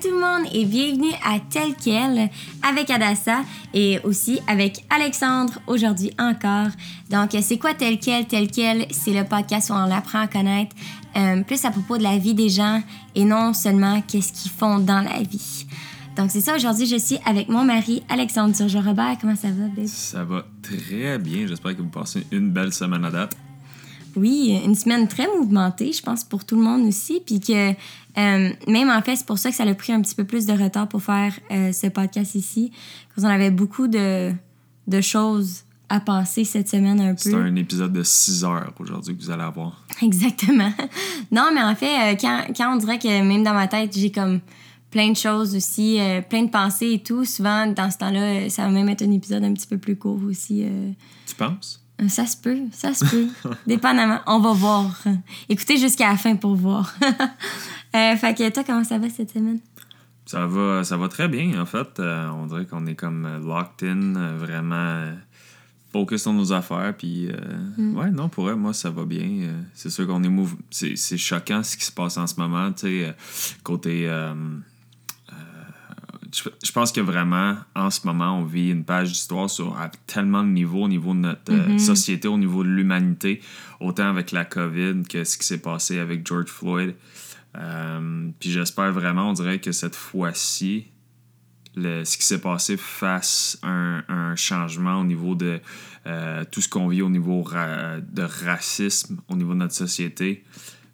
tout le monde et bienvenue à Tel Quel avec Adassa et aussi avec Alexandre aujourd'hui encore. Donc, c'est quoi Tel Quel? Tel Quel, c'est le podcast où on apprend à connaître euh, plus à propos de la vie des gens et non seulement qu'est-ce qu'ils font dans la vie. Donc, c'est ça, aujourd'hui, je suis avec mon mari, Alexandre Turgeon-Robert. Comment ça va, babe? Ça va très bien. J'espère que vous passez une belle semaine à date. Oui, une semaine très mouvementée, je pense, pour tout le monde aussi. Puis que euh, même en fait, c'est pour ça que ça a pris un petit peu plus de retard pour faire euh, ce podcast ici. Parce qu'on avait beaucoup de, de choses à penser cette semaine un peu. C'est un épisode de 6 heures aujourd'hui que vous allez avoir. Exactement. Non, mais en fait, euh, quand, quand on dirait que même dans ma tête, j'ai comme plein de choses aussi, plein de pensées et tout, souvent, dans ce temps-là, ça va même être un épisode un petit peu plus court aussi. Tu penses? Ça se peut, ça se peut. Dépendamment. On va voir. Écoutez jusqu'à la fin pour voir. euh, fait que toi, comment ça va cette semaine? Ça va, ça va très bien, en fait. Euh, on dirait qu'on est comme euh, locked in, euh, vraiment focus sur nos affaires. Puis, mm. ouais, non, pour eux, moi, ça va bien. c'est sûr qu'on est move... C'est choquant ce qui se passe en ce moment, tu sais, côté je pense que vraiment, en ce moment, on vit une page d'histoire sur à tellement de niveaux, au niveau de notre euh, mm-hmm. société, au niveau de l'humanité, autant avec la COVID que ce qui s'est passé avec George Floyd. Euh, puis j'espère vraiment, on dirait que cette fois-ci, ce qui s'est passé fasse un, un, changement au niveau de euh, tout ce qu'on vit au niveau de racisme au niveau de notre société.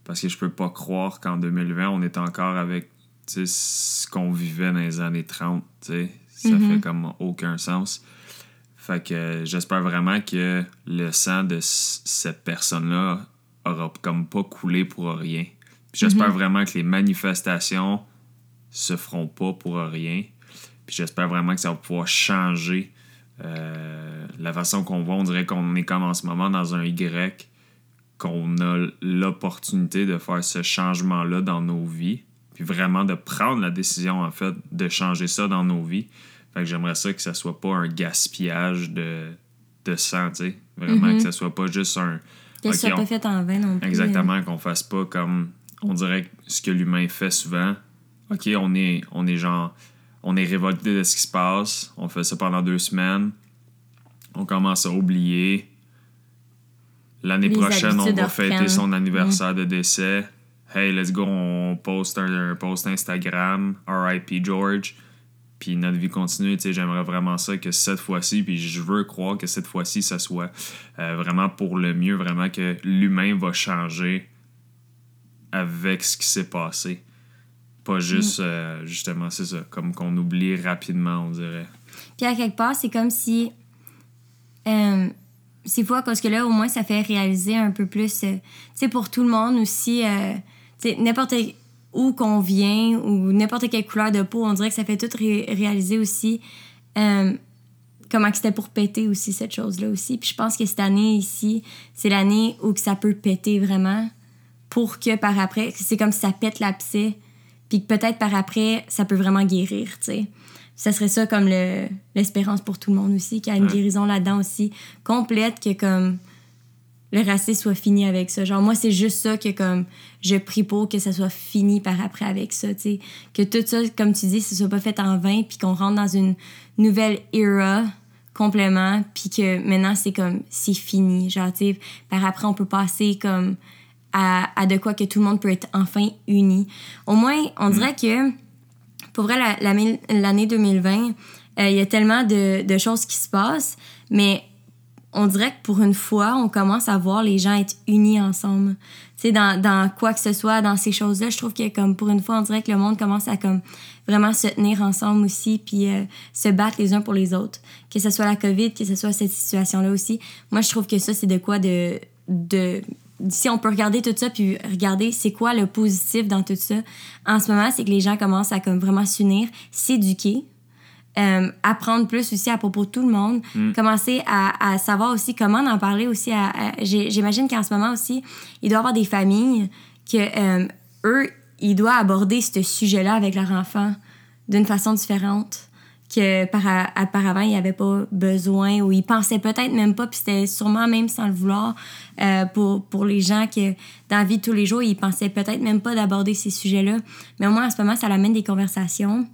Parce que je peux pas croire qu'en 2020, on est encore avec ce qu'on vivait dans les années 30, ça mm-hmm. fait comme aucun sens. Fait que j'espère vraiment que le sang de cette personne-là aura comme pas coulé pour rien. J'espère mm-hmm. vraiment que les manifestations se feront pas pour rien. Puis j'espère vraiment que ça va pouvoir changer euh, la façon qu'on voit. On dirait qu'on est comme en ce moment dans un Y, qu'on a l'opportunité de faire ce changement-là dans nos vies puis vraiment de prendre la décision, en fait, de changer ça dans nos vies. Fait que j'aimerais ça que ça soit pas un gaspillage de, de sang, tu sais. Vraiment mm-hmm. que ça soit pas juste un... Que ça soit pas fait en vain non plus. Exactement, qu'on fasse pas comme... On dirait ce que l'humain fait souvent. OK, on est, on est genre... On est révolté de ce qui se passe. On fait ça pendant deux semaines. On commence à oublier. L'année prochaine, on va fêter son anniversaire mm. de décès hey, let's go, on poste un, post Instagram, RIP George, puis notre vie continue. J'aimerais vraiment ça que cette fois-ci, puis je veux croire que cette fois-ci, ça soit euh, vraiment pour le mieux, vraiment que l'humain va changer avec ce qui s'est passé. Pas juste, mm. euh, justement, c'est ça, comme qu'on oublie rapidement, on dirait. Puis à quelque part, c'est comme si. Euh, c'est fou parce que là, au moins, ça fait réaliser un peu plus. tu sais, pour tout le monde aussi n'importe où qu'on vient ou n'importe quelle couleur de peau, on dirait que ça fait tout réaliser aussi euh, comment c'était pour péter aussi cette chose-là aussi. Puis je pense que cette année ici, c'est l'année où que ça peut péter vraiment pour que par après, c'est comme si ça pète l'abcès, puis que peut-être par après, ça peut vraiment guérir, tu sais. Ça serait ça comme l'espérance pour tout le monde aussi, qu'il y a une guérison là-dedans aussi, complète, que comme le racisme soit fini avec ça. Genre, moi, c'est juste ça que, comme, je prie pour que ça soit fini par après avec ça, tu sais. Que tout ça, comme tu dis, ce soit pas fait en vain, puis qu'on rentre dans une nouvelle era complètement, puis que maintenant, c'est comme, c'est fini. Genre, tu sais, par après, on peut passer, comme, à, à, de quoi que tout le monde peut être enfin uni. Au moins, on mm. dirait que, pour vrai, l'année la, 2020, euh, il y a tellement de, de choses qui se passent, mais on dirait que pour une fois, on commence à voir les gens être unis ensemble. Tu sais, dans, dans quoi que ce soit, dans ces choses-là, je trouve que comme pour une fois, on dirait que le monde commence à comme vraiment se tenir ensemble aussi, puis euh, se battre les uns pour les autres. Que ce soit la COVID, que ce soit cette situation-là aussi. Moi, je trouve que ça, c'est de quoi de... de si on peut regarder tout ça puis regarder c'est quoi le positif dans tout ça en ce moment c'est que les gens commencent à comme vraiment s'unir s'éduquer euh, apprendre plus aussi à propos de tout le monde, mm. commencer à, à, savoir aussi comment en parler aussi. À, J'imagine qu'en ce moment aussi, il doit y avoir des familles que euh, eux, ils doivent aborder ce sujet-là avec leur enfant d'une façon différente. que par, auparavant, il n'y avait pas besoin ou il pensait peut-être même pas, puis c'était sûrement même sans le vouloir euh, pour, pour les gens que dans la vie de tous les jours, ils pensaient peut-être même pas d'aborder ces sujets-là. Mais au moins, en ce moment, ça amène des conversations.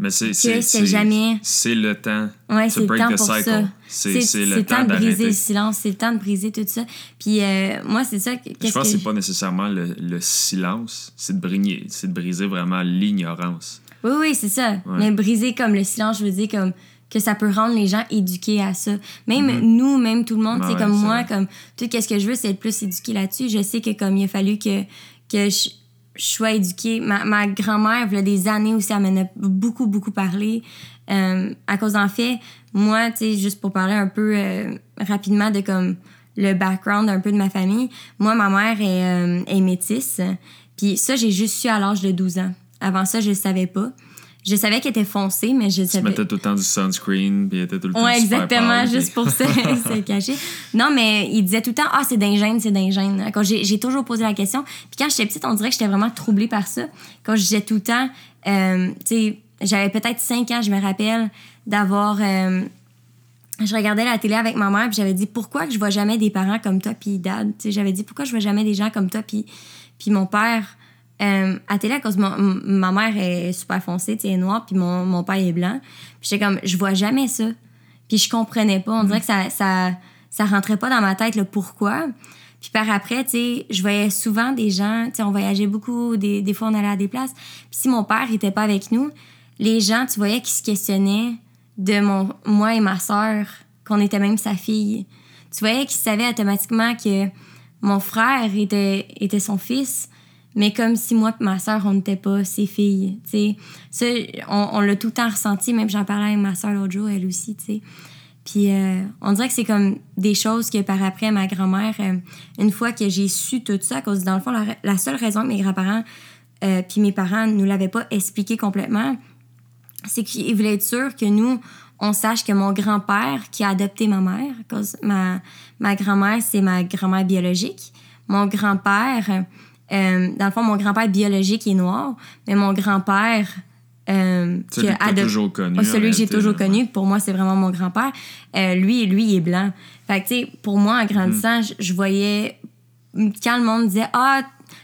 Mais c'est c'est jamais c'est le temps ouais, c'est le temps pour cycle. C'est le temps, de briser le silence, c'est le temps de briser tout ça. Puis euh, moi c'est ça Je pense que, c'est pas nécessairement le, le silence, c'est de briser c'est de briser vraiment l'ignorance. Oui oui, c'est ça. Mais briser comme le silence, je veux dire comme que ça peut rendre les gens éduqués à ça. Même mm-hmm. nous, même tout le monde, c'est comme moi, comme tout qu'est-ce que je veux, c'est être plus éduqué là-dessus. Je sais que comme il a fallu que que je, je sois éduquée. Ma, ma grand-mère, il y a des années aussi, elle m'en a beaucoup, beaucoup parlé. Euh, à cause d'en fait, moi, tu sais, juste pour parler un peu euh, rapidement de comme le background un peu de ma famille, moi, ma mère est, euh, est métisse. Puis ça, j'ai juste su à l'âge de 12 ans. Avant ça, je ne savais pas. Je savais qu'elle était foncée, mais je savais. Tu mettais tout le temps du sunscreen, puis elle était tout le temps Ouais, exactement, juste pour se, se, cacher. Non, mais il disait tout le temps, ah, c'est d'ingène, c'est d'ingène. Quand j'ai toujours posé la question. Puis quand j'étais petite, on dirait que j'étais vraiment troublée par ça. Quand je disais tout le temps, euh, tu sais, j'avais peut-être 5 ans, je me rappelle, d'avoir. Euh, je regardais la télé avec ma mère, puis j'avais dit, pourquoi que je vois jamais des parents comme toi, puis dad? Tu sais, j'avais dit, pourquoi je vois jamais des gens comme toi, puis, puis mon père euh, à télé, à cause ma, ma mère est super foncée, tu sais, noire, puis mon, mon père est blanc. Puis j'étais comme, je vois jamais ça. Puis je comprenais pas. On dirait que ça, ça, ça rentrait pas dans ma tête, le pourquoi. Puis par après, tu sais, je voyais souvent des gens, tu sais, on voyageait beaucoup, des, des fois on allait à des places. Puis si mon père était pas avec nous, les gens, tu voyais qu'ils se questionnaient de mon, moi et ma sœur, qu'on était même sa fille. Tu voyais qu'ils savaient automatiquement que mon frère était, était son fils, mais comme si moi et ma soeur, on n'était pas ses filles, tu sais. Ça, on, l'a tout le temps ressenti, même j'en parlais avec ma soeur l'autre jour, elle aussi, tu sais. Puis euh, on dirait que c'est comme des choses que par après, ma grand-mère, euh, une fois que j'ai su tout ça, à cause, dans le fond, la, seule raison que mes grands-parents euh, puis mes parents ne nous l'avaient pas expliqué complètement, c'est qu'ils voulaient être sûrs que nous, on sache que mon grand-père, qui a adopté ma mère, cause ma, ma grand-mère, c'est ma grand-mère biologique, mon grand-père euh, dans le fond, mon grand-père biologique est noir, mais mon grand-père. Euh, celui que toujours connu. celui que j'ai toujours connu, pour moi, c'est vraiment mon grand-père. Euh, lui, lui, il est blanc. Fait que, tu sais, pour moi, en grandissant, mm. je, voyais. Quand le monde disait Ah,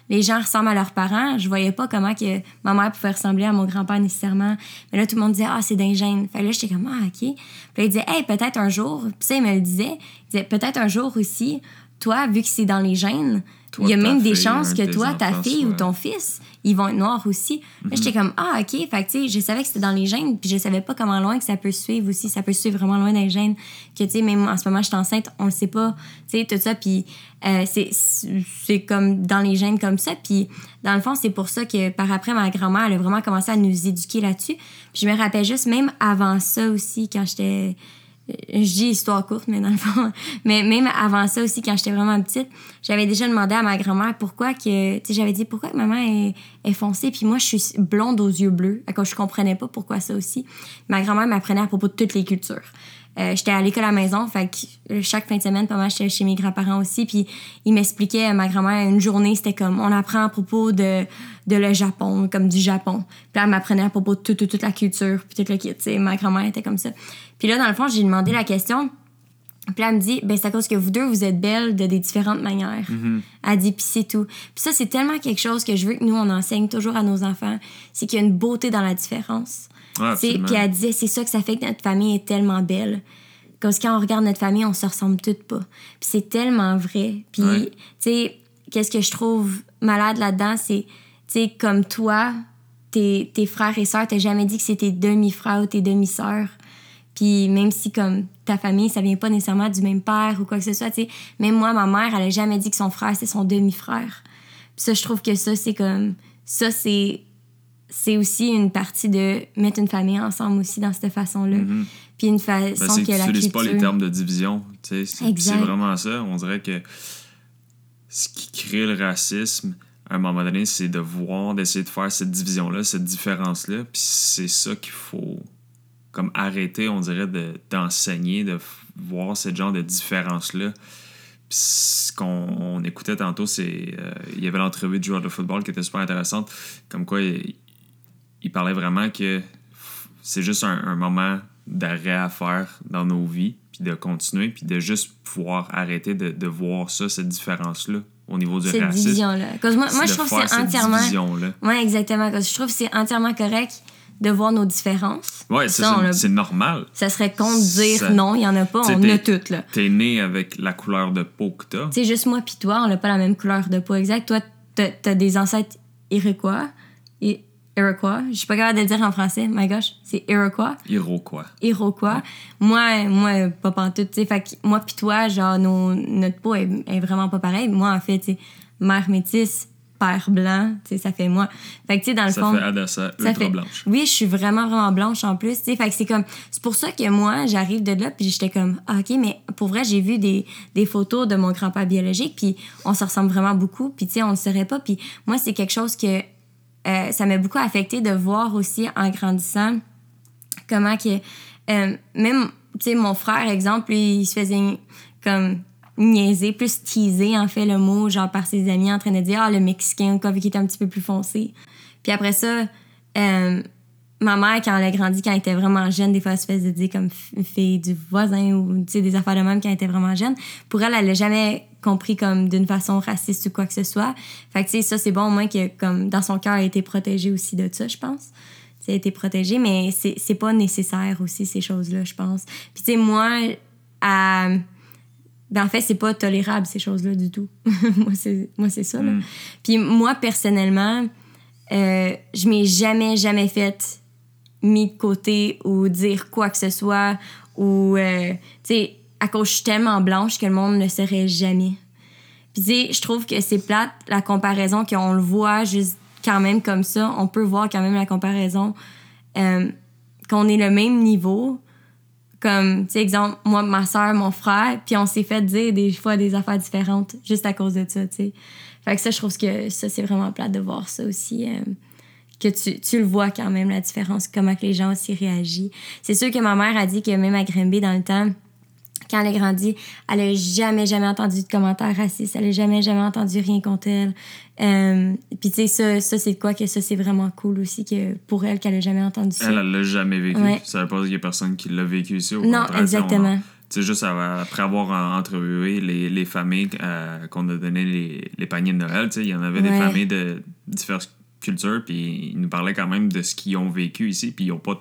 les gens ressemblent à leurs parents, je voyais pas comment que ma mère pouvait ressembler à mon grand-père nécessairement. Mais là, tout le monde disait Ah, c'est d'ingène. Fait que là, j'étais comme Ah, OK. Puis là, il disait Hey, peut-être un jour. Puis ça, il me le disait. Il disait Peut-être un jour aussi, toi, vu que c'est dans les gènes, il y a même des chances que toi, ta fille ou ton fils, ils vont être noirs aussi. Mais j'étais comme, ah, OK. Fait que, je savais que c'était dans les gènes, puis je savais pas comment loin que ça peut suivre aussi. Ça peut suivre vraiment loin les gènes. Que, tu sais, même en ce moment, je suis enceinte, on le sait pas. Tu sais, tout ça. Puis euh, c'est comme dans les gènes comme ça. Puis dans le fond, c'est pour ça que par après, ma grand-mère, elle a vraiment commencé à nous éduquer là-dessus. Puis je me rappelle juste, même avant ça aussi, quand j'étais je dis histoire courte, mais dans le fond, mais même avant ça aussi, quand j'étais vraiment petite, j'avais déjà demandé à ma grand-mère pourquoi que, tu sais, j'avais dit pourquoi que maman est, est foncée, puis moi, je suis blonde aux yeux bleus. Quand je comprenais pas pourquoi ça aussi. Ma grand-mère m'apprenait à propos de toutes les cultures. Euh, j'étais à l'école à la maison, fait que euh, chaque fin de semaine, pas mal, j'étais chez mes grands-parents aussi, puis ils m'expliquaient, ma grand-mère, une journée, c'était comme, on apprend à propos de, de le Japon, comme du Japon. Puis elle m'apprenait à propos de toute, toute, la culture, puis tout le kit, tu sais, ma grand-mère était comme ça. Puis là, dans le fond, j'ai demandé la question, puis là, elle me dit, ben, c'est à cause que vous deux, vous êtes belles de des différentes manières. Mm-hmm. Elle dit, puis c'est tout. Puis ça, c'est tellement quelque chose que je veux que nous, on enseigne toujours à nos enfants. C'est qu'il y a une beauté dans la différence. Puis elle disait, c'est ça que ça fait que notre famille est tellement belle. Parce que quand on regarde notre famille, on se ressemble toutes pas. Puis c'est tellement vrai. Puis, tu sais, qu'est-ce que je trouve malade là-dedans, c'est, tu sais, comme toi, tes, tes frères et sœurs, t'as jamais dit que c'était demi-frères ou tes demi-sœurs. Puis même si comme ta famille, ça vient pas nécessairement du même père ou quoi que ce soit, tu sais, même moi, ma mère, elle a jamais dit que son frère, c'est son demi-frère. Puis ça, je trouve que ça, c'est comme... Ça, c'est... C'est aussi une partie de mettre une famille ensemble aussi dans cette façon-là. Mm-hmm. Puis une façon ben, que la culture... pas les termes de division. C'est vraiment ça. On dirait que ce qui crée le racisme, à un moment donné, c'est de voir, d'essayer de faire cette division-là, cette différence-là. Puis c'est ça qu'il faut comme arrêter, on dirait, d'enseigner, de, voir ce genre de différence-là. Ce qu'on écoutait tantôt, c'est. Euh, il y avait l'entrevue du joueur de football qui était super intéressante. Comme quoi, il, parlait vraiment que c'est juste un, un moment d'arrêt à faire dans nos vies, puis de continuer, puis de juste pouvoir arrêter de, de voir ça, cette différence-là au niveau du cette racisme. division-là. Cause moi, moi je trouve que c'est entièrement. Ouais, exactement. Cause je trouve que c'est entièrement correct de voir nos différences. Ouais, c'est c'est normal. Ça serait con de dire Ça- non, il y en a pas, T'sais, on a toutes, là. T'es né avec la couleur de peau que t'as. Sais, juste moi pis toi, on n'a pas la même couleur de peau exacte. Toi, t'as t'as des ancêtres iroquois. Iroquois. Je suis pas capable de le dire en français. My gosh, c'est Iroquois. Iroquois. Iroquois. Moi, moi, pas pantoute, tu sais. Fait que moi pis toi, genre, nos, notre peau est, est vraiment pas pareille. Moi, en fait, tu sais, mère métisse, père blanc, tu sais, ça fait moi. Fait que, tu sais, dans le Ça fond. fait Adassa Ça ultra fait- blanche. Oui, je suis vraiment, vraiment blanche en plus. tu sais. Fait que c'est comme. C'est pour ça que moi, j'arrive de là, puis j'étais comme, ah, OK, mais pour vrai, j'ai vu des, des photos de mon grand-père biologique, puis on se ressemble vraiment beaucoup, puis tu sais, on le saurait pas. Puis moi, c'est quelque chose que euh, ça m'a beaucoup affecté de voir aussi en grandissant comment que. euh, même, tu sais, mon frère, exemple, lui, il se faisait comme niaiser, plus teaser, en fait, le mot, genre par ses amis en train de dire, ah, le Mexicain, quoi, vu qu'il était un petit peu plus foncé. Puis après ça, euh, ma mère, quand elle a grandi, quand elle était vraiment jeune, des fois, elle se faisait dire comme f- fille du voisin ou des affaires de même quand elle était vraiment jeune. Pour elle, elle l'a jamais compris comme d'une façon raciste ou quoi que ce soit. Fait que, tu sais, ça, c'est bon au moins que, comme, dans son cœur, elle a été protégée aussi de ça, je pense. Elle a été protégée, mais c'est pas nécessaire aussi, ces choses-là, je pense. Puis, tu sais, moi, à. Ben, en fait, c'est pas tolérable, ces choses-là, du tout. moi, c'est ça, là. Mm. Puis moi, personnellement, euh, je m'ai jamais, jamais fait mis de côté ou dire quoi que ce soit ou, euh, tu sais, à cause je suis tellement blanche que le monde ne serait jamais. Puis, tu sais, je trouve que c'est plate, la comparaison, qu'on le voit juste quand même comme ça. On peut voir quand même la comparaison, euh, qu'on est le même niveau. Comme, tu sais, exemple, moi, ma soeur, mon frère, puis on s'est fait dire des fois des affaires différentes juste à cause de ça, tu sais. Fait que ça, je trouve que ça, c'est vraiment plate de voir ça aussi. euh, que tu, tu le vois quand même, la différence, comment que les gens aussi réagissent. C'est sûr que ma mère a dit que même à Grimby, dans le temps, quand elle a grandi, elle a jamais, jamais entendu de commentaires racistes. Elle a jamais, jamais entendu rien contre elle. Euh, Puis, tu sais, ça, ça c'est de quoi que ça, c'est vraiment cool aussi que pour elle, qu'elle a jamais entendu ça. Elle, elle l'a jamais vécu. Ouais. Ça veut pas dire qu'il y a personne qui l'a vécu ici. Au Non, exactement. C'est juste à- après avoir en- entrevué les, les familles euh, qu'on a donné les, les paniers de Noël, tu sais, il y en avait des familles de diverses cultures, puis ils nous parlaient quand même de ce qu'ils ont vécu ici, puis ils n'ont pas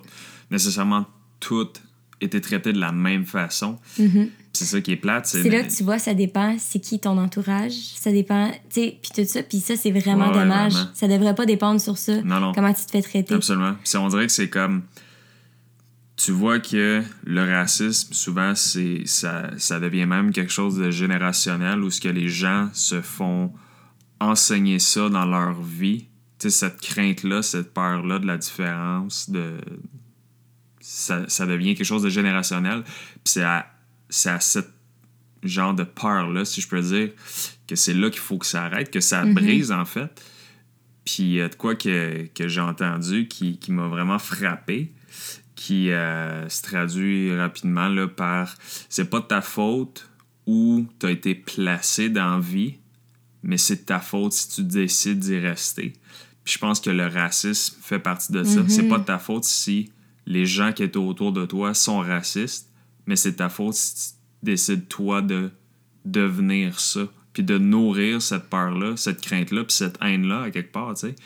nécessairement toutes été traités de la même façon. C'est ça qui est plate. Mm-hmm. C'est là que tu vois, ça dépend, c'est qui ton entourage. Ça dépend, tu sais, puis tout ça. Puis ça, c'est vraiment Ouais, ouais, dommage. vraiment. Ça devrait pas dépendre sur ça. Non, non. Comment tu te fais traiter. Absolument. Puis on dirait que c'est comme. Tu vois que le racisme, souvent, c'est ça, ça devient même quelque chose de générationnel où ce que les gens se font enseigner ça dans leur vie. Cette crainte-là, cette peur-là de la différence, de ça, ça devient quelque chose de générationnel. Puis c'est à, c'est à cette genre de peur-là, si je peux dire, que c'est là qu'il faut que ça arrête, que ça brise, en fait. Puis il y a de quoi que, que j'ai entendu qui, qui m'a vraiment frappé, qui euh, se traduit rapidement là, par c'est pas de ta faute où tu as été placé dans la vie, mais c'est de ta faute si tu décides d'y rester. Puis je pense que le racisme fait partie de ça. C'est pas de ta faute si les gens qui étaient autour de toi sont racistes, mais c'est de ta faute si tu décides toi de devenir ça, puis de nourrir cette peur-là, cette crainte-là, puis cette haine-là à quelque part, tu sais.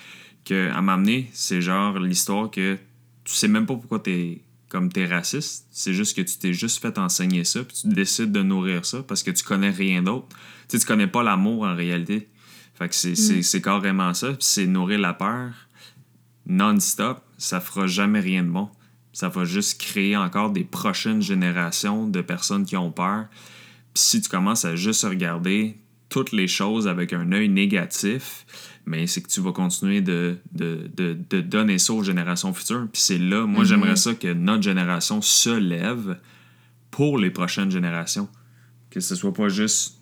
Que à m'amener, c'est genre l'histoire que tu sais même pas pourquoi t'es comme t'es raciste, c'est juste que tu t'es juste fait enseigner ça, puis tu décides de nourrir ça parce que tu connais rien d'autre. Tu sais, tu connais pas l'amour en réalité. Fait que c'est c'est- c'est carrément ça, puis c'est nourrir la peur non-stop, ça fera jamais rien de bon. Ça va juste créer encore des prochaines générations de personnes qui ont peur. Puis si tu commences à juste regarder toutes les choses avec un œil négatif, mais c'est que tu vas continuer de, de, de, de donner ça aux générations futures. Puis c'est là, moi, j'aimerais ça que notre génération se lève pour les prochaines générations. Que ce soit pas juste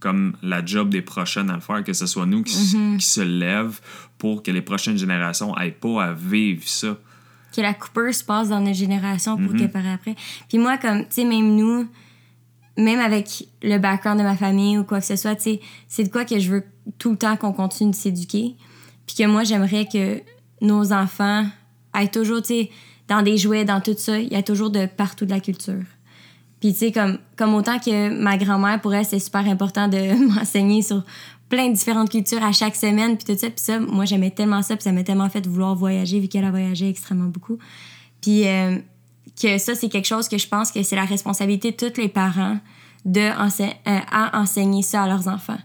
comme la job des prochaines à le faire, que ce soit nous qui, qui se lèvent pour que les prochaines générations n'aient pas à vivre ça. que la coupure se passe dans notre génération pour Mhm. que par après. Puis moi, comme, tu sais, même nous, même avec le background de ma famille ou quoi que ce soit, tu sais, c'est de quoi que je veux tout le temps qu'on continue de s'éduquer. Puis que moi, j'aimerais que nos enfants aient toujours, tu sais, dans des jouets, dans tout ça, il y a toujours de partout de la culture. Puis, tu sais, comme, comme autant que ma grand-mère, pour elle, c'est super important de m'enseigner sur plein de différentes cultures à chaque semaine, puis tout ça. Puis ça, moi, j'aimais tellement ça, puis ça m'a tellement fait vouloir voyager, vu qu'elle a voyagé extrêmement beaucoup. Puis euh, que ça, c'est quelque chose que je pense que c'est la responsabilité de tous les parents de euh, à enseigner ça à leurs enfants.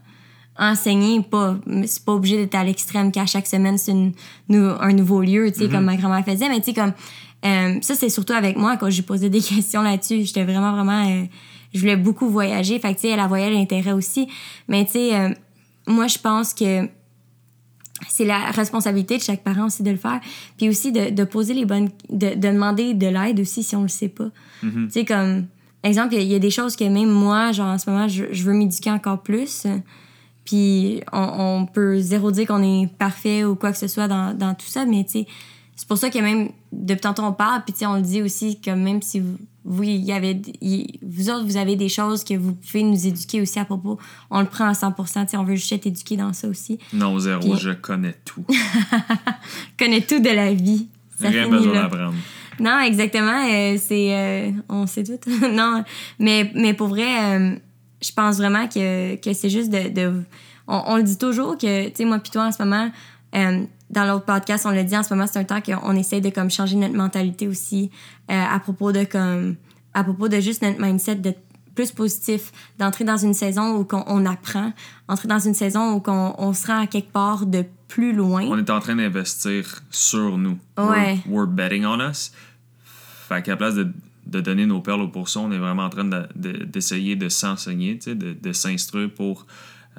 Enseigner, pas, c'est pas obligé d'être à l'extrême qu'à chaque semaine, c'est un nouveau lieu, tu sais, comme mm-hmm. ma grand-mère faisait, mais tu sais, comme... Euh, ça, c'est surtout avec moi, quand j'ai posé des questions là-dessus. J'étais vraiment, vraiment... je voulais beaucoup voyager. Fait que, tu sais, elle a voyagé l'intérêt aussi. Mais, tu sais moi, je pense que c'est la responsabilité de chaque parent aussi de le faire. Puis aussi de, de poser les bonnes. de, de demander de l'aide aussi si on le sait pas. Mm-hmm. Tu sais, comme. Exemple, il y, a des choses que même moi, genre en ce moment, je, je veux m'éduquer encore plus. Puis on, on, peut zéro dire qu'on est parfait ou quoi que ce soit dans, dans tout ça, mais tu sais, c'est pour ça que même, depuis tantôt on parle, puis on le dit aussi que même si vous, vous, y avez, vous autres, vous avez des choses que vous pouvez nous éduquer aussi à propos, on le prend à 100 on veut juste être éduqué dans ça aussi. Non, zéro, je connais tout. connais tout de la vie. Ça Rien besoin d'apprendre. Non, exactement. Euh, c'est. Euh, on sait tout. non, mais, mais pour vrai, euh, je pense vraiment que, que c'est juste de. de on, on, le dit toujours que, tu sais, moi, puis toi, en ce moment, dans l'autre podcast, on l'a dit en ce moment, c'est un temps qu'on essaie de comme changer notre mentalité aussi euh, à propos de comme à propos de juste notre mindset d'être plus positif, d'entrer dans une saison où on, apprend, entrer dans une saison où on, on se rend à quelque part de plus loin. On est en train d'investir sur nous. Ouais. We're, betting on us. Fait qu'à la place de, de, donner nos perles au pourceau, on est vraiment en train d'essayer de, de s'enseigner, de, de s'instruire pour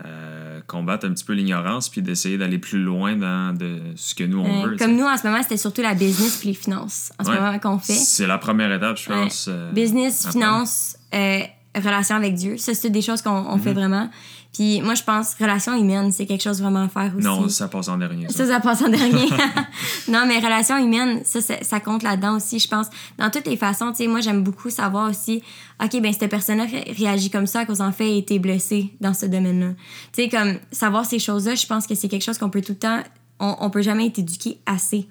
euh, combattre un petit peu l'ignorance puis d'essayer d'aller plus loin dans de ce que nous on veut. Comme nous en ce moment, c'était surtout la business puis les finances en ce moment qu'on fait. C'est la première étape, je pense. Euh, business, finance, euh, relation avec Dieu. Ça, c'est des choses qu'on fait mhm. vraiment. Puis moi, je pense relation humaine, c'est quelque chose vraiment à faire aussi. Non, ça passe en dernier. Ça, ça, passe en dernier. non, mais relation humaine, ça, ça, compte là-dedans aussi, je pense. Dans toutes les façons, tu sais, moi, j'aime beaucoup savoir aussi, OK, ben cette personne-là réagit comme ça à cause en fait a été blessée dans ce domaine-là. Tu sais, comme savoir ces choses-là, je pense que c'est quelque chose qu'on peut tout le temps, on, on peut jamais être éduqué assez.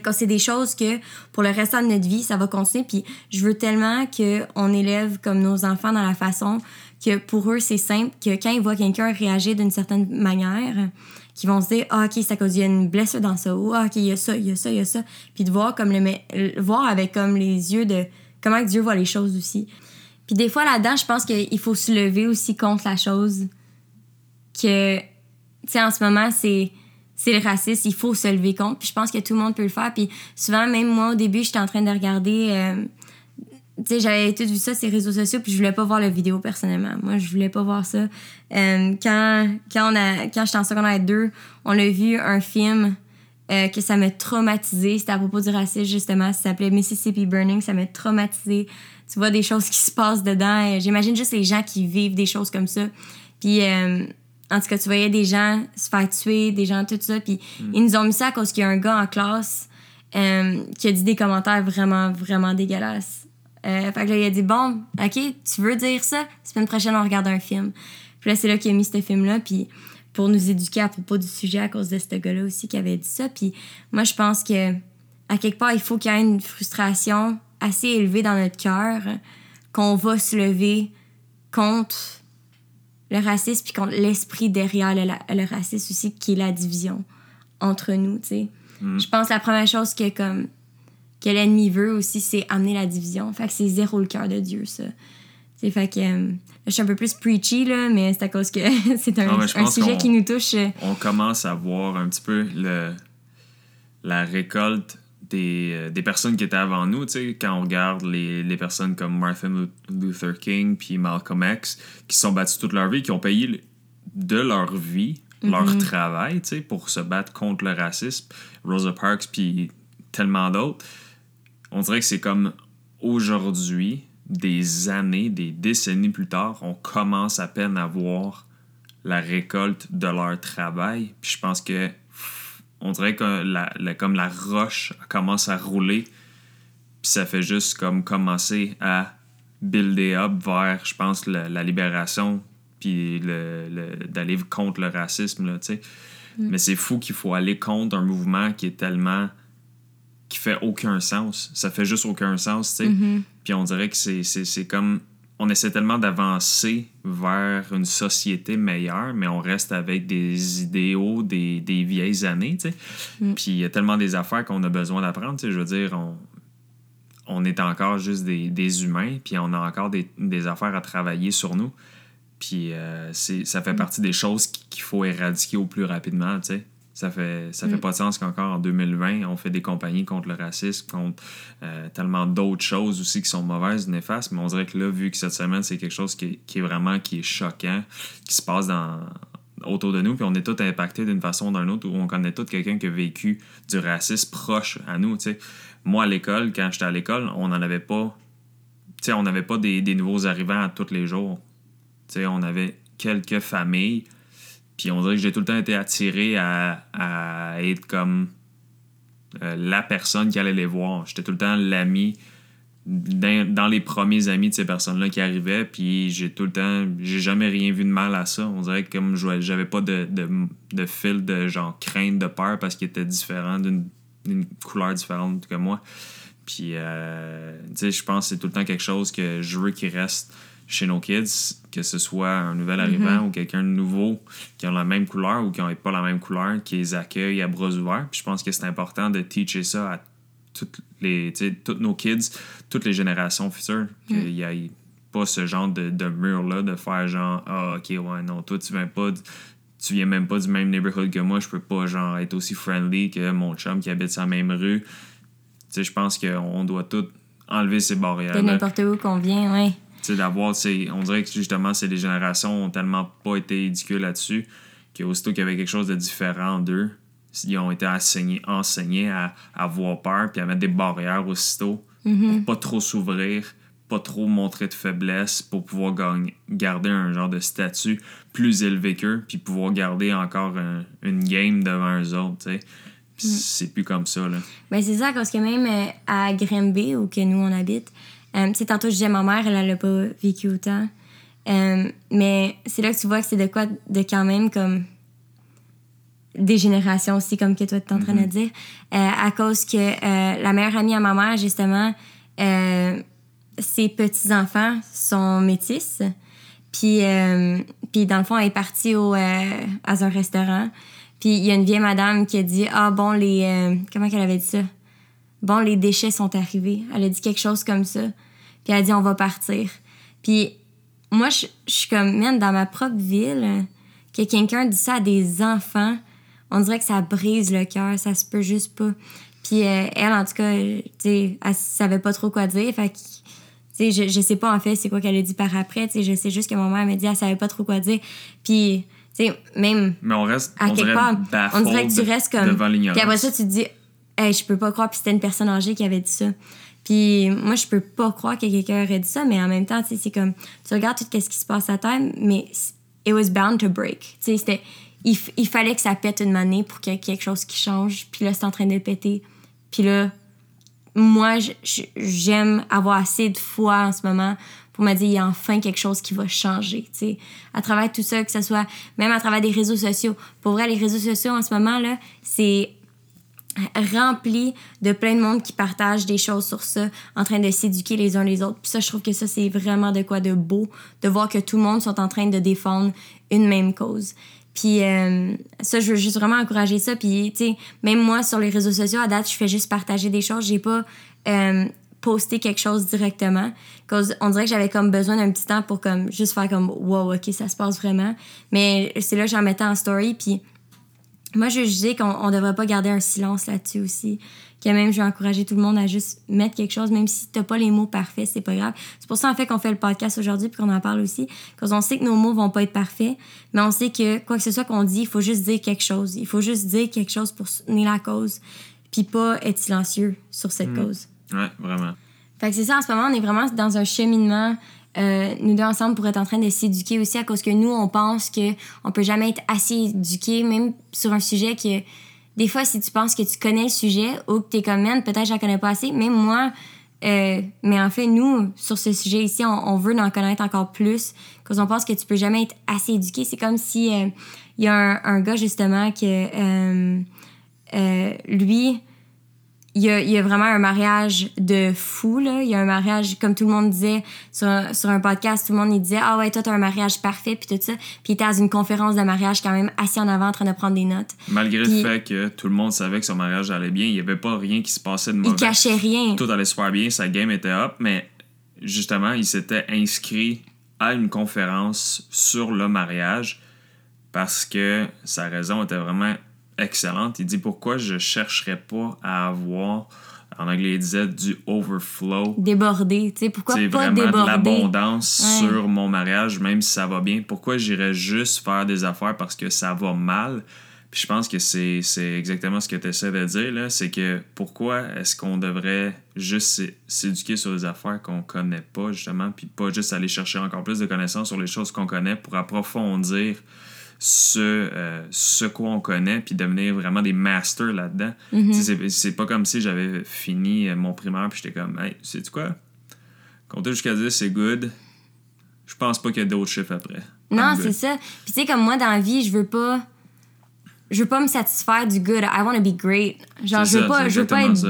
Quand c'est des choses que pour le reste de notre vie, ça va continuer. Puis je veux tellement qu'on élève comme nos enfants dans la façon que pour eux, c'est simple, que quand ils voient quelqu'un réagir d'une certaine manière, qu'ils vont se dire, ah, OK, à cause qu'il y a une blessure dans ça, ou ah, OK, il y a ça, il y a ça, il y a ça. Puis de voir, comme le, voir avec comme les yeux de comment Dieu voit les choses aussi. Puis des fois, là-dedans, je pense qu'il faut se lever aussi contre la chose que, tu sais, en ce moment, c'est c'est le racisme, il faut se lever contre. Puis je pense que tout le monde peut le faire. Puis souvent, même moi, au début, j'étais en train de regarder euh, tu sais, j'avais tout vu ça sur les réseaux sociaux, puis je voulais pas voir la vidéo personnellement. Moi, je voulais pas voir ça. Euh, quand quand, on a, quand j'étais en secondaire 2, on a vu un film euh, que ça m'a traumatisé. C'était à propos du racisme, justement. Ça s'appelait Mississippi Burning. Ça m'a traumatisé. Tu vois des choses qui se passent dedans. J'imagine juste les gens qui vivent des choses comme ça. Puis, euh, en tout cas, tu voyais des gens se faire tuer, des gens, tout ça. Puis, mm. ils nous ont mis ça à cause qu'il y a un gars en classe qui a dit des commentaires vraiment, vraiment dégueulasses euh, fait que là, il a dit Bon, OK, tu veux dire ça? Semaine prochaine, on regarde un film. Puis là, c'est là qu'il a mis ce film-là. Puis pour nous éduquer à propos du sujet à cause de ce gars-là aussi qui avait dit ça. Puis moi, je pense que à quelque part, il faut qu'il y ait une frustration assez élevée dans notre cœur qu'on va se lever contre le racisme puis contre l'esprit derrière le, racisme aussi, qui est la division entre nous, tu sais. Mm. Je pense que la première chose que comme que l'ennemi veut aussi, c'est amener la division. Fait que c'est zéro le cœur de Dieu, ça. C'est fait que euh, je suis un peu plus preachy, là, mais c'est à cause que c'est un, un sujet qui nous touche. On commence à voir un petit peu le, la récolte des, euh, des personnes qui étaient avant nous, tu sais, quand on regarde les, les, personnes comme Martin Luther King puis Malcolm X, qui se sont battus toute leur vie, qui ont payé de leur vie, leur mm-hmm. travail, tu sais, pour se battre contre le racisme. Rosa Parks puis tellement d'autres on dirait que c'est comme aujourd'hui, des années, des décennies plus tard, on commence à peine à voir la récolte de leur travail. Puis je pense que on dirait que la, comme la roche commence à rouler. Puis ça fait juste comme commencer à builder up vers, je pense, la, libération, puis le, d'aller contre le racisme, là, tu sais. Mm. Mais c'est fou qu'il faut aller contre un mouvement qui est tellement qui fait aucun sens. Ça fait juste aucun sens, tu sais. Puis on dirait que c'est comme. On essaie tellement d'avancer vers une société meilleure, mais on reste avec des idéaux des, des vieilles années, tu sais. Puis il y a tellement des affaires qu'on a besoin d'apprendre, tu sais. Je veux dire, on, on est encore juste des, des humains, puis on a encore des, des, affaires à travailler sur nous. Puis euh, ça fait partie des choses qu'il faut éradiquer au plus rapidement, tu sais. Ça fait, ça fait pas de sens qu'encore en 2020, on fait des compagnies contre le racisme, contre euh, tellement d'autres choses aussi qui sont mauvaises, néfastes. Mais on dirait que là, vu que cette semaine, c'est quelque chose qui, qui, est vraiment qui est choquant, qui se passe dans, autour de nous, puis on est tous impactés d'une façon ou d'une autre, où on connaît tous quelqu'un qui a vécu du racisme proche à nous. Moi, à l'école, quand j'étais à l'école, on n'en avait pas. sais on n'avait pas des, des, nouveaux arrivants à tous les jours. sais on avait quelques familles puis on dirait que j'ai tout le temps été attiré à, à être comme euh, la personne qui allait les voir. J'étais tout le temps l'ami, dans, les premiers amis de ces personnes-là qui arrivaient. Puis j'ai tout le temps, j'ai jamais rien vu de mal à ça. On dirait que comme j'avais pas de, de, de, fil de genre crainte, de peur parce qu'il était différent d'une couleur différente que moi. Puis, euh, tu sais, je pense que c'est tout le temps quelque chose que je veux qu'il reste chez nos kids, que ce soit un nouvel arrivant mhm. ou quelqu'un de nouveau qui a la même couleur ou qui n'a pas la même couleur, qui les accueille à bras ouverts. Puis je pense que c'est important de teacher ça à toutes les, tous nos kids, toutes les générations futures, qu'il n'y ait pas ce genre de, de mur-là, de faire genre, ah, ok, ouais, non, toi, tu viens pas. tu viens même pas du même neighborhood que moi, je peux pas genre être aussi friendly que mon chum qui habite sa même rue. Tu sais, je pense qu'on doit tout enlever ces barrières. De n'importe où qu'on vient, oui d'avoir, on dirait que justement, c'est les générations ont tellement pas été éduquées là-dessus qu'aussitôt qu'il y avait quelque chose de différent d'eux, ils ont été enseignés, enseignés à, avoir peur puis à mettre des barrières aussitôt mm-hmm. pour pas trop s'ouvrir, pas trop montrer de faiblesse pour pouvoir garder un genre de statut plus élevé qu'eux puis pouvoir garder encore une game devant eux autres, tu sais. Mm. C'est plus comme ça, là. Ben, c'est ça, parce que même euh, à Grimby, où que nous on habite, euh, tantôt, je disais, ma mère, elle n'a pas vécu autant. Euh, mais c'est là que tu vois que c'est de quoi de quand même comme des générations aussi, comme que toi, tu es en train de mm-hmm. dire. Euh, à cause que euh, la meilleure amie à ma mère, justement, ses petits-enfants sont métis. Puis, puis, dans le fond, elle est partie au, à un restaurant. Puis, il y a une vieille madame qui a dit Ah, bon, les. comment qu'elle avait dit ça? Bon, les déchets sont arrivés. Elle a dit quelque chose comme ça. Puis elle a dit, on va partir. Puis moi, je, suis comme, man, dans ma propre ville, que quelqu'un dit ça à des enfants, on dirait que ça brise le cœur, ça se peut juste pas. Puis euh, elle, en tout cas, tu sais, elle savait pas trop quoi dire. Fait que, tu sais, je, je sais pas en fait c'est quoi qu'elle a dit par après. Tu sais, je sais juste que mon mère m'a dit, elle savait pas trop quoi dire. Puis, tu sais, même. Mais on reste. À quelque part, on dirait que tu restes comme. Puis après ça, tu te dis, hey, je peux pas croire, puis c'était une personne âgée qui avait dit ça. Puis moi, je peux pas croire que quelqu'un aurait dit ça, mais en même temps, c'est comme, tu regardes tout ce qui se passe à terre, mais it was bound to break. C'était, il, il, fallait que ça pète une manée pour qu'il y ait quelque chose qui change, puis là, c'est en train de péter. Puis là, moi, j'aime avoir assez de foi en ce moment pour me dire, il y a enfin quelque chose qui va changer, tu sais. À travers tout ça, que ce soit même à travers des réseaux sociaux. Pour vrai, les réseaux sociaux en ce moment, là, c'est rempli de plein de monde qui partagent des choses sur ça, en train de s'éduquer les uns les autres. Puis ça, je trouve que ça, c'est vraiment de quoi de beau, de voir que tout le monde sont en train de défendre une même cause. Puis euh, ça, je veux juste vraiment encourager ça. Puis, tu sais, même moi, sur les réseaux sociaux, à date, je fais juste partager des choses. J'ai pas euh, posté quelque chose directement. Cause on dirait que j'avais comme besoin d'un petit temps pour comme juste faire comme « wow, OK, ça se passe vraiment ». Mais c'est là que j'en mettais en story, puis moi, je dis qu'on ne devrait pas garder un silence là-dessus aussi. Que même, je vais encourager tout le monde à juste mettre quelque chose, même si tu n'as pas les mots parfaits, c'est pas grave. C'est pour ça, en fait, qu'on fait le podcast aujourd'hui puis qu'on en parle aussi. Parce qu'on sait que nos mots vont pas être parfaits, mais on sait que quoi que ce soit qu'on dit, il faut juste dire quelque chose. Il faut juste dire quelque chose pour soutenir la cause, puis pas être silencieux sur cette mm. cause. Ouais, vraiment. Fait que c'est ça, en ce moment, on est vraiment dans un cheminement euh, nous deux ensemble pour être en train de s'éduquer aussi à cause que nous, on pense que on peut jamais être assez éduqué, même sur un sujet que des fois, si tu penses que tu connais le sujet ou que tu es comme, man, peut-être j'en connais pas assez, même moi, euh, mais en fait, nous, sur ce sujet ici, on, veut en connaître encore plus, parce qu'on pense que tu peux jamais être assez éduqué. C'est comme si il euh, y a un, un, gars, justement, que lui, il y, a, il y a vraiment un mariage de fou, là. Il y a un mariage, comme tout le monde disait sur un, sur un podcast, tout le monde il disait Ah ouais, toi, t'as un mariage parfait, puis tout ça. Puis il était à une conférence de mariage quand même assis en avant en train de prendre des notes. Malgré Puis- le fait que tout le monde savait que son mariage allait bien, il n'y avait pas rien qui se passait de mauvais. Il cachait rien. Tout allait super bien, sa game était up, mais justement, il s'était inscrit à une conférence sur le mariage parce que sa raison était vraiment excellente. Il dit pourquoi je chercherais pas à avoir, en anglais il disait, du overflow. Débordé, tu sais. Pourquoi C'est pas vraiment de l'abondance Ouais. sur mon mariage, même si ça va bien. Pourquoi j'irais juste faire des affaires parce que ça va mal? Puis je pense que c'est c'est exactement ce que tu essaies de dire, là. C'est que pourquoi est-ce qu'on devrait juste s'é- s'éduquer sur des affaires qu'on connaît pas, justement, puis pas juste aller chercher encore plus de connaissances sur les choses qu'on connaît pour approfondir ce, euh, ce quoi on connaît, puis devenir vraiment des masters là-dedans. Tu sais, C'est pas comme si j'avais fini euh, mon primaire, puis j'étais comme, hey, sais-tu quoi? Compter jusqu'à 10, c'est good. Je pense pas qu'il y a d'autres chiffres après. Non, c'est ça. Puis tu sais, comme moi, dans la vie, je veux pas. Je veux pas me satisfaire du good. I want to be great. Genre, je veux ça, pas, je veux pas être.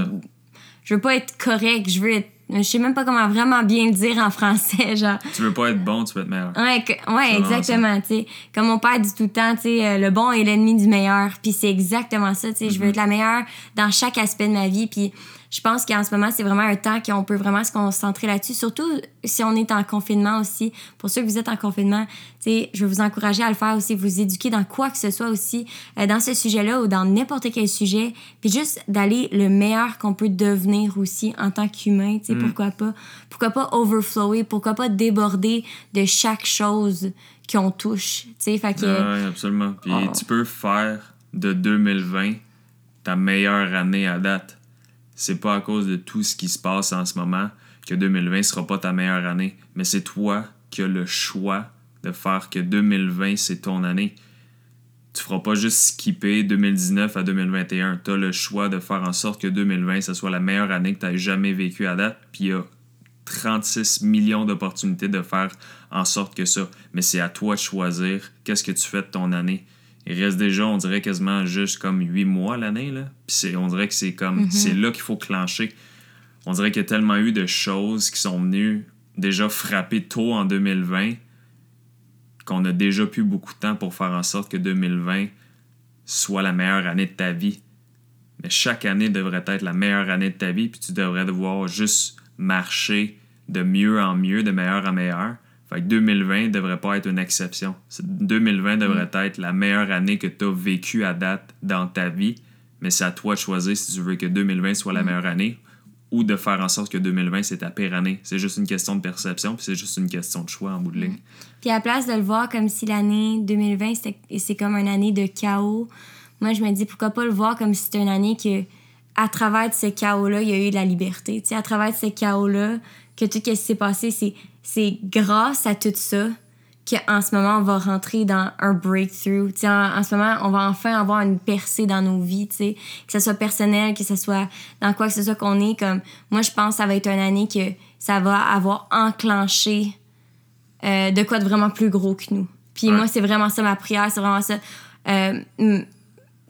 Je veux pas être correct. Je veux être. Je sais même pas comment vraiment bien le dire en français. Genre. Tu veux pas être bon, tu veux être meilleur. Ouais, que- ouais exactement. tu sais. Comme mon père dit tout le temps, tu sais, euh, le bon est l'ennemi du meilleur. Puis c'est exactement ça. tu sais. Je veux être la meilleure dans chaque aspect de ma vie. Puis je pense qu'en ce moment, c'est vraiment un temps qu'on peut vraiment se concentrer là-dessus. Surtout si on est en confinement aussi. Pour ceux que vous êtes en confinement, tu sais, je veux vous encourager à le faire aussi, vous éduquer dans quoi que ce soit aussi, euh, dans ce sujet-là ou dans n'importe quel sujet. Puis juste d'aller le meilleur qu'on peut devenir aussi en tant qu'humain. Tu sais, pourquoi pas? Pourquoi pas overflower? Pourquoi pas déborder de chaque chose qu'on touche? Tu sais, fait que. Ouais, absolument. Puis Oh. tu peux faire de 2020 ta meilleure année à date. C'est pas à cause de tout ce qui se passe en ce moment que 2020 sera pas ta meilleure année, mais c'est toi qui as le choix de faire que 2020 c'est ton année. Tu feras pas juste skipper 2019 à 2021. Tu as le choix de faire en sorte que 2020 ça soit la meilleure année que tu as jamais vécue à date. Puis il y a 36 millions d'opportunités de faire en sorte que ça. Mais c'est à toi de choisir qu'est-ce que tu fais de ton année. Il reste déjà, on dirait quasiment juste comme 8 mois l'année. Là. Puis c'est- on dirait que c'est comme c'est là qu'il faut clencher. On dirait qu'il y a tellement eu de choses qui sont venues déjà frapper tôt en 2020 qu'on a déjà plus beaucoup de temps pour faire en sorte que 2020 soit la meilleure année de ta vie. Mais chaque année devrait être la meilleure année de ta vie, puis tu devrais devoir juste marcher de mieux en mieux, de meilleur en meilleur. Fait que 2020 devrait pas être une exception. C'est- 2020 devrait être la meilleure année que tu as vécue à date dans ta vie, mais c'est à toi de choisir si tu veux que 2020 soit la meilleure année ou de faire en sorte que 2020 c'est ta pire année. C'est juste une question de perception, puis c'est juste une question de choix en bout de ligne. Puis à la place de le voir comme si l'année 2020, c'était- c'est comme une année de chaos, moi, je me dis pourquoi pas le voir comme si c'était une année que, à travers de ce chaos-là, il y a eu de la liberté. Tu sais, à travers de ce chaos-là, que tout ce qui s'est passé, c'est, grâce à tout ça qu'en ce moment, on va rentrer dans un breakthrough. En, en ce moment, on va enfin avoir une percée dans nos vies, tu sais, que ce soit personnel, que ce soit dans quoi que ce soit qu'on est. Comme, moi, je pense que ça va être une année que ça va avoir enclenché euh, de quoi de vraiment plus gros que nous. Puis Ouais. moi, c'est vraiment ça ma prière, c'est vraiment ça. Euh,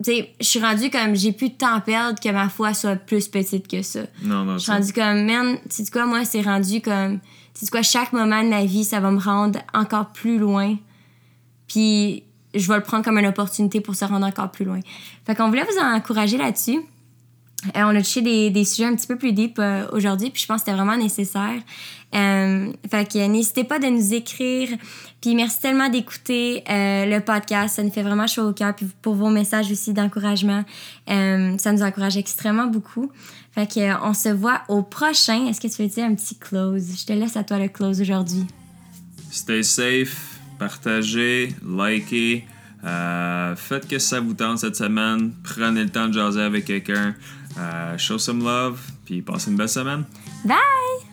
sais, je suis rendue comme j'ai plus de temps à perdre que ma foi soit plus petite que ça. Non, non, Je suis rendue comme, man, tu sais quoi, moi, c'est rendu comme, tu sais quoi, chaque moment de ma vie, ça va me rendre encore plus loin. Puis je vais le prendre comme une opportunité pour se rendre encore plus loin. Fait qu'on voulait vous encourager là-dessus. Euh, on a touché des, des sujets un petit peu plus deep euh, aujourd'hui, puis je pense que c'était vraiment nécessaire. Euh, fait que n'hésitez pas de nous écrire. Puis merci tellement d'écouter le podcast. Ça nous fait vraiment chaud au cœur. Puis pour vos messages aussi d'encouragement, ça nous encourage extrêmement beaucoup. Fait que on se voit au prochain. Est-ce que tu veux dire un petit close? Je te laisse à toi le close aujourd'hui. Stay safe, partagez, likez. faites que ça vous tente cette semaine. Prenez le temps de jaser avec quelqu'un. Euh, show some love, puis passez une belle semaine. Bye!